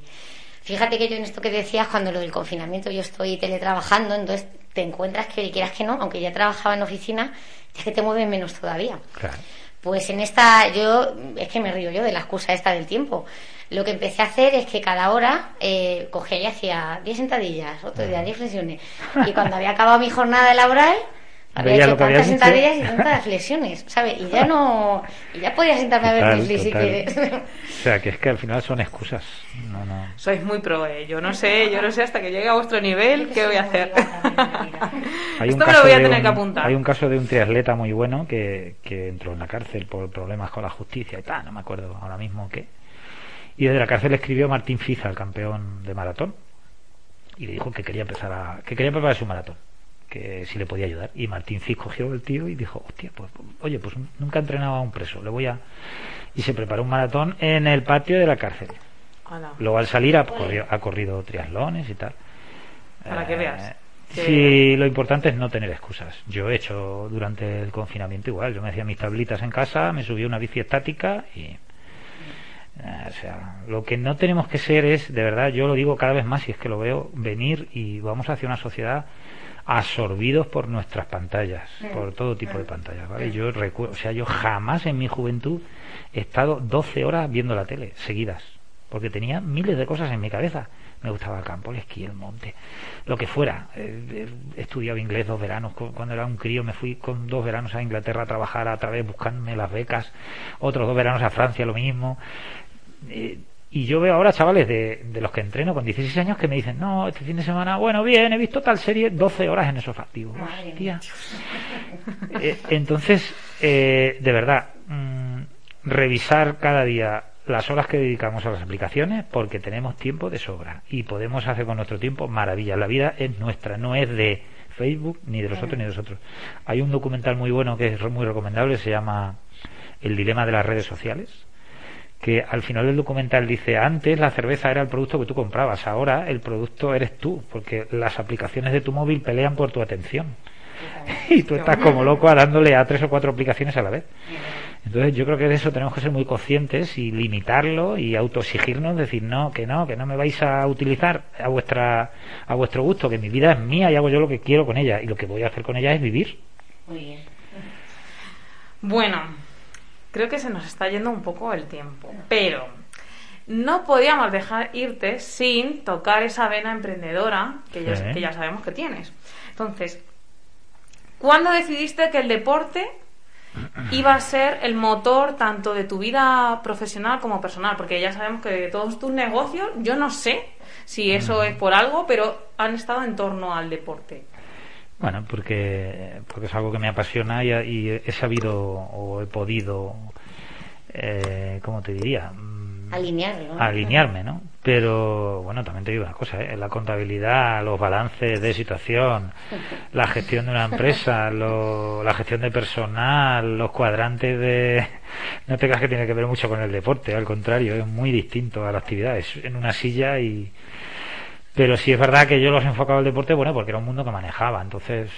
Fíjate que yo en esto que decías, cuando lo del confinamiento yo estoy teletrabajando, entonces te encuentras que quieras que no, aunque ya trabajaba en oficina, es que te mueves menos todavía. Claro. Pues en esta, yo, es que me río yo de la excusa esta del tiempo. Lo que empecé a hacer es que cada hora eh, cogía y hacía 10 sentadillas, otro día 10 flexiones. Y cuando había acabado mi jornada laboral, *laughs* había Veía hecho tantas sentadillas y tantas flexiones, ¿sabes? Y ya no, y ya podía sentarme a ver Total, Netflix si quieres. O sea, que es que al final son excusas. No, no. Sois muy pro, ¿eh? Yo no sé, yo no sé hasta que llegue a vuestro nivel qué voy a hacer. *laughs* Hay Esto me lo voy a tener que apuntar. Hay un caso de un triatleta muy bueno que, que entró en la cárcel por problemas con la justicia y tal, no me acuerdo ahora mismo qué. Y desde la cárcel escribió Martín Fiza, el campeón de maratón, y le dijo que quería empezar a, que quería preparar su maratón, que si le podía ayudar. Y Martín Fiza cogió el tío y dijo, hostia, pues, oye, pues nunca he entrenado a un preso, le voy a... Y se preparó un maratón en el patio de la cárcel. Hala. Luego al salir ha, corrido- ha corrido triatlones y tal. Para que Eh, veas. Que- Sí, lo importante es no tener excusas. Yo he hecho durante el confinamiento igual. Yo me hacía mis tablitas en casa, me subí a una bici estática y. eh, o sea, lo que no tenemos que ser es, de verdad, yo lo digo cada vez más y es que lo veo venir y vamos hacia una sociedad absorbidos por nuestras pantallas, por todo tipo de pantallas, ¿vale? Yo recuerdo, o sea, yo jamás en mi juventud he estado 12 horas viendo la tele seguidas, porque tenía miles de cosas en mi cabeza. Me gustaba el campo, el esquí, el monte, lo que fuera. Eh, eh, He estudiado inglés dos veranos. Cu- Cuando era un crío me fui con dos veranos a Inglaterra a trabajar a través buscarme las becas. Otros dos veranos a Francia, lo mismo. Eh, y yo veo ahora chavales de, de los que entreno con 16 años que me dicen, no, este fin de semana, bueno, bien, he visto tal serie 12 horas en. Digo, Madre hostia. Eh, entonces, eh, de verdad, mm, revisar cada día las horas que dedicamos a las aplicaciones porque tenemos tiempo de sobra y podemos hacer con nuestro tiempo maravillas. La vida es nuestra, no es de Facebook ni de los otros ni de los otros. Hay un documental muy bueno que es muy recomendable, se llama El dilema de las redes sociales que al final del documental dice, antes la cerveza era el producto que tú comprabas, ahora el producto eres tú, porque las aplicaciones de tu móvil pelean por tu atención. *laughs* y tú estás como loco dándole a tres o cuatro aplicaciones a la vez. Entonces yo creo que de eso tenemos que ser muy conscientes y limitarlo y autoexigirnos, decir no, que no, que no me vais a utilizar a vuestra a vuestro gusto, que mi vida es mía y hago yo lo que quiero con ella y lo que voy a hacer con ella es vivir. Muy bien. Bueno, creo que se nos está yendo un poco el tiempo, pero no podíamos dejar irte sin tocar esa vena emprendedora que ya, Sí. que ya sabemos que tienes. Entonces, ¿cuándo decidiste que el deporte iba a ser el motor tanto de tu vida profesional como personal? Porque ya sabemos que de todos tus negocios, yo no sé si eso es por algo, pero han estado en torno al deporte. Bueno, porque, porque es algo que me apasiona y, y he sabido o he podido, eh, ¿cómo te diría? Mm, Alinearlo. ¿no? alinearme, ¿no? Pero bueno, también te digo una cosa, ¿eh? la contabilidad, los balances de situación, la gestión de una empresa, *laughs* lo- la gestión de personal, los cuadrantes de... No te creas que tiene que ver mucho con el deporte, al contrario, es muy distinto a la actividad, es en una silla y... Pero sí es verdad que yo los enfocaba al deporte, bueno, porque era un mundo que manejaba, entonces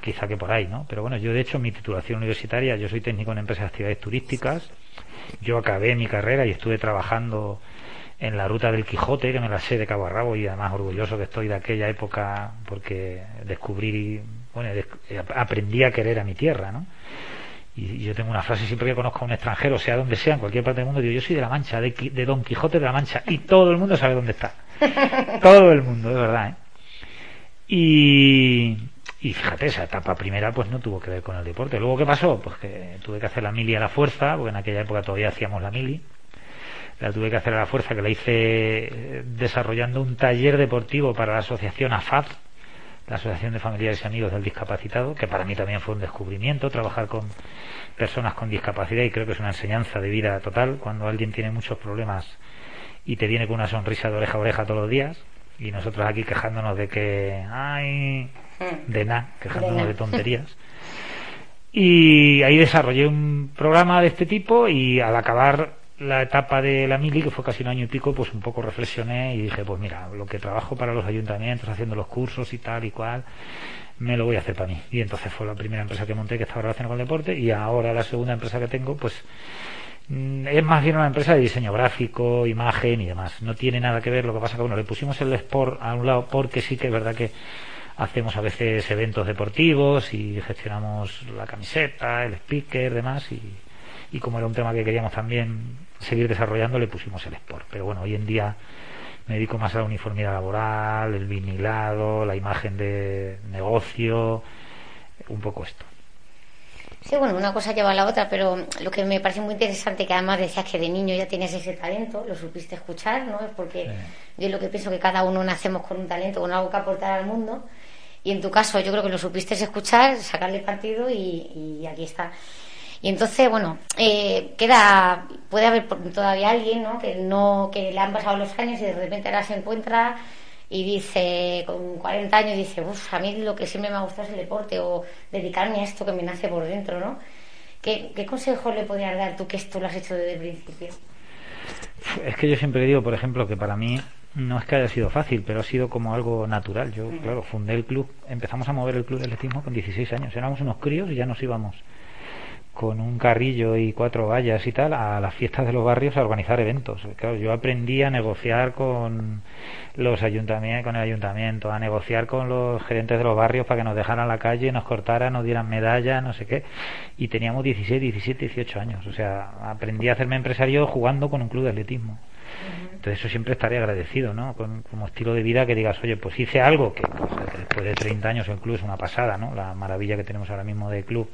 quizá que por ahí, ¿no? Pero bueno, yo de hecho mi titulación universitaria, yo soy técnico en empresas de actividades turísticas, yo acabé mi carrera y estuve trabajando en la ruta del Quijote, que me la sé de cabo a rabo y además orgulloso que estoy de aquella época porque descubrí, bueno, desc- aprendí a querer a mi tierra, ¿no? Y yo tengo una frase siempre que conozco a un extranjero, sea donde sea, en cualquier parte del mundo, digo, yo soy de La Mancha, de, de Don Quijote de La Mancha, y todo el mundo sabe dónde está. *laughs* todo el mundo, de verdad, ¿eh? Y, y fíjate, esa etapa primera pues no tuvo que ver con el deporte. Luego, ¿qué pasó? Pues que tuve que hacer la mili a la fuerza, porque en aquella época todavía hacíamos la mili. La tuve que hacer a la fuerza, que la hice eh, desarrollando un taller deportivo para la asociación AFAD, la Asociación de Familiares y Amigos del Discapacitado, que para mí también fue un descubrimiento, trabajar con personas con discapacidad y creo que es una enseñanza de vida total. Cuando alguien tiene muchos problemas y te viene con una sonrisa de oreja a oreja todos los días y nosotros aquí quejándonos de que, ay, de nada, quejándonos De *laughs* tonterías. Y ahí desarrollé un programa de este tipo y al acabar la etapa de la mili, que fue casi un año y pico, pues un poco reflexioné y dije, pues mira, lo que trabajo para los ayuntamientos, haciendo los cursos y tal y cual, me lo voy a hacer para mí. Y entonces fue la primera empresa que monté que estaba relacionada con el deporte y ahora la segunda empresa que tengo, pues mm, es más bien una empresa de diseño gráfico, imagen y demás. No tiene nada que ver, lo que pasa que bueno, le pusimos el sport a un lado porque sí que es verdad que hacemos a veces eventos deportivos y gestionamos la camiseta, el speaker, demás y, y como era un tema que queríamos también seguir desarrollando le pusimos el sport. Pero bueno, hoy en día me dedico más a la uniformidad laboral, el vinilado, la imagen de negocio, un poco esto. Sí, bueno, una cosa lleva a la otra, pero lo que me parece muy interesante, que además decías que de niño ya tienes ese talento, lo supiste escuchar, ¿no? Es porque Sí. yo lo que pienso que cada uno nacemos con un talento, con algo que aportar al mundo, y en tu caso yo creo que lo supiste escuchar, sacarle partido y, y aquí está. Y entonces, bueno, eh, queda, puede haber todavía alguien, ¿no? Que no, que le han pasado los años y de repente ahora se encuentra y dice, con 40 años, dice, uff, a mí lo que siempre me ha gustado es el deporte o dedicarme a esto que me nace por dentro, ¿no? ¿Qué, qué consejo le podrías dar tú que esto lo has hecho desde el principio? Es que yo siempre digo, por ejemplo, que para mí no es que haya sido fácil, pero ha sido como algo natural. Yo, claro, fundé el club, empezamos a mover el club de atletismo con 16 años. Éramos unos críos y ya nos íbamos con un carrillo y cuatro vallas y tal a las fiestas de los barrios a organizar eventos. Claro, yo aprendí a negociar con los ayuntamientos, con el ayuntamiento, a negociar con los gerentes de los barrios para que nos dejaran la calle, nos cortaran, nos dieran medallas, no sé qué. Y teníamos 16, 17, 18 años. O sea, aprendí a hacerme empresario jugando con un club de atletismo. Entonces eso siempre estaré agradecido, ¿no? Con, como estilo de vida que digas, oye, pues hice algo que, pues, que después de 30 años el club es una pasada, ¿no? La maravilla que tenemos ahora mismo de club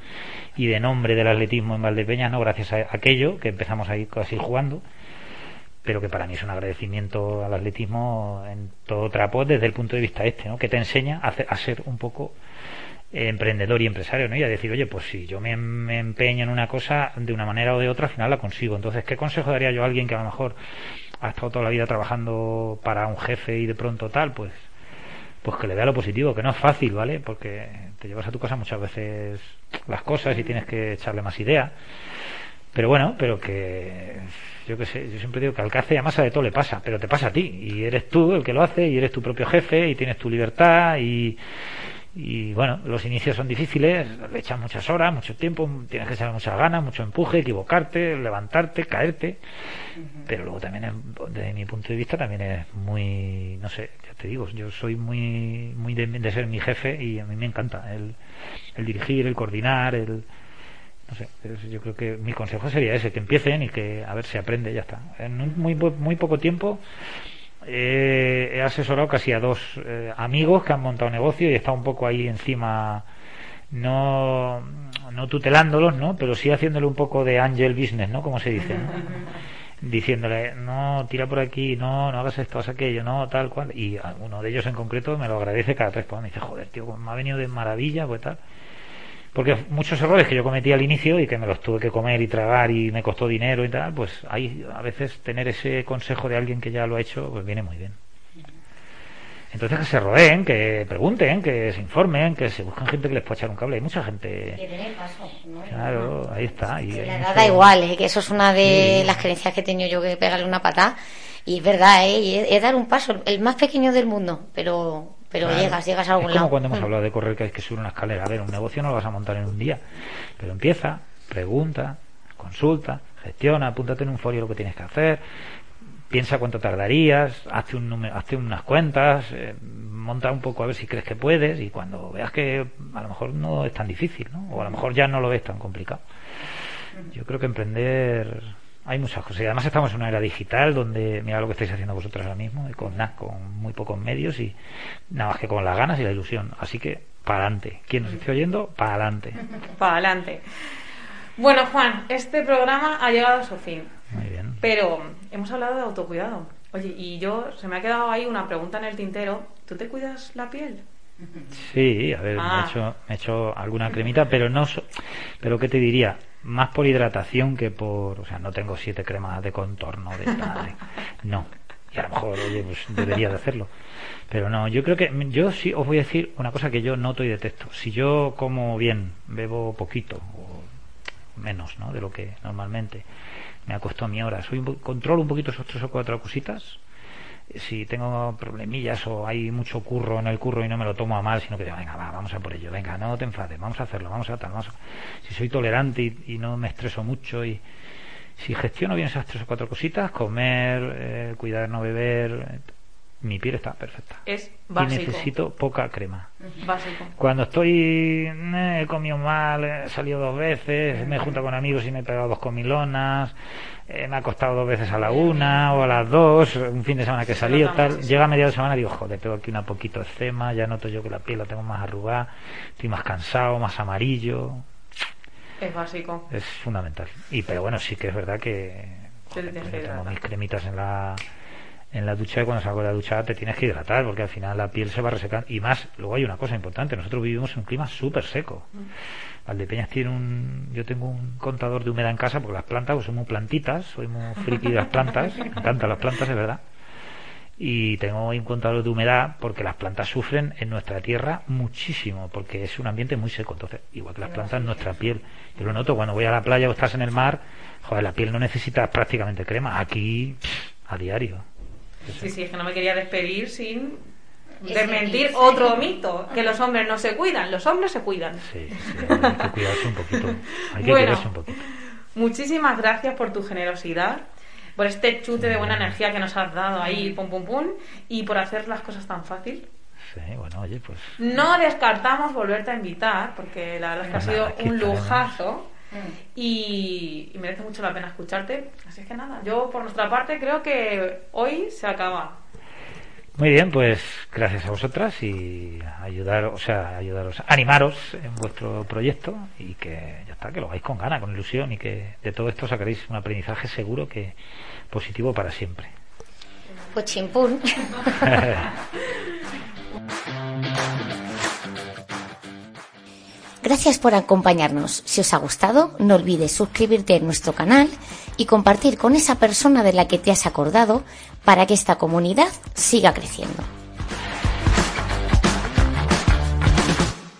y de nombre del atletismo en Valdepeñas, ¿no? Gracias a aquello que empezamos ahí casi jugando, pero que para mí es un agradecimiento al atletismo en todo trapo desde el punto de vista este, ¿no? Que te enseña a, hacer- a ser un poco eh, emprendedor y empresario, ¿no? Y a decir, oye, pues si yo me, me empeño en una cosa de una manera o de otra, al final la consigo. Entonces, ¿qué consejo daría yo a alguien que a lo mejor ha estado toda la vida trabajando para un jefe y de pronto tal, pues pues que le vea lo positivo, que no es fácil, ¿vale? Porque te llevas a tu casa muchas veces las cosas y tienes que echarle más idea. Pero bueno, pero que yo qué sé, yo siempre digo que al que hace a masa de todo le pasa, pero te pasa a ti y eres tú el que lo hace y eres tu propio jefe y tienes tu libertad y y bueno, los inicios son difíciles, le echas muchas horas, mucho tiempo, tienes que echar muchas ganas, mucho empuje, equivocarte, levantarte, caerte, pero luego también, desde mi punto de vista, también es muy, no sé, ya te digo, yo soy muy, muy de, ser mi jefe y a mí me encanta el, el dirigir, el coordinar, el, no sé, yo creo que mi consejo sería ese, que empiecen y que a ver si aprende, ya está. En muy, muy poco tiempo he asesorado casi a dos eh, amigos que han montado negocio y está un poco ahí encima, no, no tutelándolos, ¿no? Pero sí haciéndole un poco de angel business, ¿no? Como se dice, *laughs* Diciéndole, no, tira por aquí, no, no hagas esto, haz aquello, no, tal cual. Y uno de ellos en concreto me lo agradece cada tres, pues me dice, joder, tío, me ha venido de maravilla, pues tal porque muchos errores que yo cometí al inicio y que me los tuve que comer y tragar y me costó dinero y tal, pues hay a veces tener ese consejo de alguien que ya lo ha hecho, pues viene muy bien. Entonces que se rodeen, que pregunten, que se informen, que se busquen gente que les pueda echar un cable. Hay mucha gente. Claro, ahí está. Y da igual, ¿eh? que eso es una de las creencias que he tenido yo que pegarle una patada. Y es verdad, ¿eh? es dar un paso, el más pequeño del mundo, pero pero llegas, llegas a algún es como cuando hemos mm. hablado de correr que hay que subir una escalera. A ver, un negocio no lo vas a montar en un día, pero empieza, pregunta, consulta, gestiona, apúntate en un folio lo que tienes que hacer, piensa cuánto tardarías, hazte, un hazte unas cuentas, eh, monta un poco a ver si crees que puedes y cuando veas que a lo mejor no es tan difícil, ¿no? o a lo mejor ya no lo ves tan complicado. Yo creo que emprender hay muchas cosas. Y además estamos en una era digital donde, mira lo que estáis haciendo vosotros ahora mismo, y con, nada, con muy pocos medios y nada más que con las ganas y la ilusión. Así que, para adelante. Quien nos esté oyendo, para adelante. *laughs* para adelante. Bueno, Juan, este programa ha llegado a su fin. Muy bien. Pero hemos hablado de autocuidado. Oye, y yo, se me ha quedado ahí una pregunta en el tintero. ¿Tú te cuidas la piel? Sí, a ver, me, he ah. hecho, me he hecho alguna cremita, pero no. pero ¿qué te diría? más por hidratación que por, o sea, no tengo siete cremas de contorno de tal, no. Y a lo mejor, oye, pues debería de hacerlo. Pero no, yo creo que yo sí os voy a decir una cosa que yo noto y detecto. Si yo como bien, bebo poquito o menos, ¿no? De lo que normalmente me ha mi hora, soy controlo un poquito esos tres o cuatro cositas, si tengo problemillas o hay mucho curro en el curro y no me lo tomo a mal, sino que digo, venga, va, vamos a por ello, venga, no te enfades, vamos a hacerlo, vamos a tal, vamos si soy tolerante y, no me estreso mucho y si gestiono bien esas tres o cuatro cositas, comer, eh, cuidar, no beber, mi piel está perfecta. Es básico. Y necesito poca crema. Básico. Cuando estoy, eh, he comido mal, he salido dos veces, me he juntado con amigos y me he pegado dos comilonas, eh, me ha costado dos veces a la una o a las dos, un fin de semana que he salido, tal. Llega a media de semana y digo, joder, tengo aquí una poquito de eczema, ya noto yo que la piel la tengo más arrugada, estoy más cansado, más amarillo. Es básico. Es fundamental. Y pero bueno, sí que es verdad que pues tengo mis cremitas en la en la ducha y cuando salgo de la ducha te tienes que hidratar porque al final la piel se va resecando. Y más luego hay una cosa importante nosotros vivimos en un clima súper seco. Mm. Valdepeñas tiene un yo tengo un contador de humedad en casa porque las plantas pues, muy plantitas soy muy friki de las plantas me encantan las plantas es verdad. Y tengo un contador de humedad porque las plantas sufren en nuestra tierra muchísimo porque es un ambiente muy seco. Entonces igual que las plantas nuestra piel. Yo lo noto cuando voy a la playa o estás en el mar joder la piel no necesita prácticamente crema. Aquí a diario Sí, sí, es que no me quería despedir sin desmentir otro mito, que los hombres no se cuidan, los hombres se cuidan. Sí, sí hay que cuidarse un poquito. Hay que bueno, un poquito. Muchísimas gracias por tu generosidad, por este chute de buena energía que nos has dado ahí, pum, pum, pum, y por hacer las cosas tan fácil. Sí, bueno, oye, pues. No descartamos volverte a invitar, porque la verdad es que ha sido un lujazo. Y, merece mucho la pena escucharte. Así es que nada, yo por nuestra parte creo que hoy se acaba. Muy bien, pues gracias a vosotras y ayudar, o sea, ayudaros, animaros en vuestro proyecto y que ya está, que lo hagáis con ganas, con ilusión y que de todo esto sacaréis un aprendizaje seguro que positivo para siempre. Pues chimpún. *laughs* Gracias por acompañarnos. Si os ha gustado, no olvides suscribirte en nuestro canal y compartir con esa persona de la que te has acordado para que esta comunidad siga creciendo.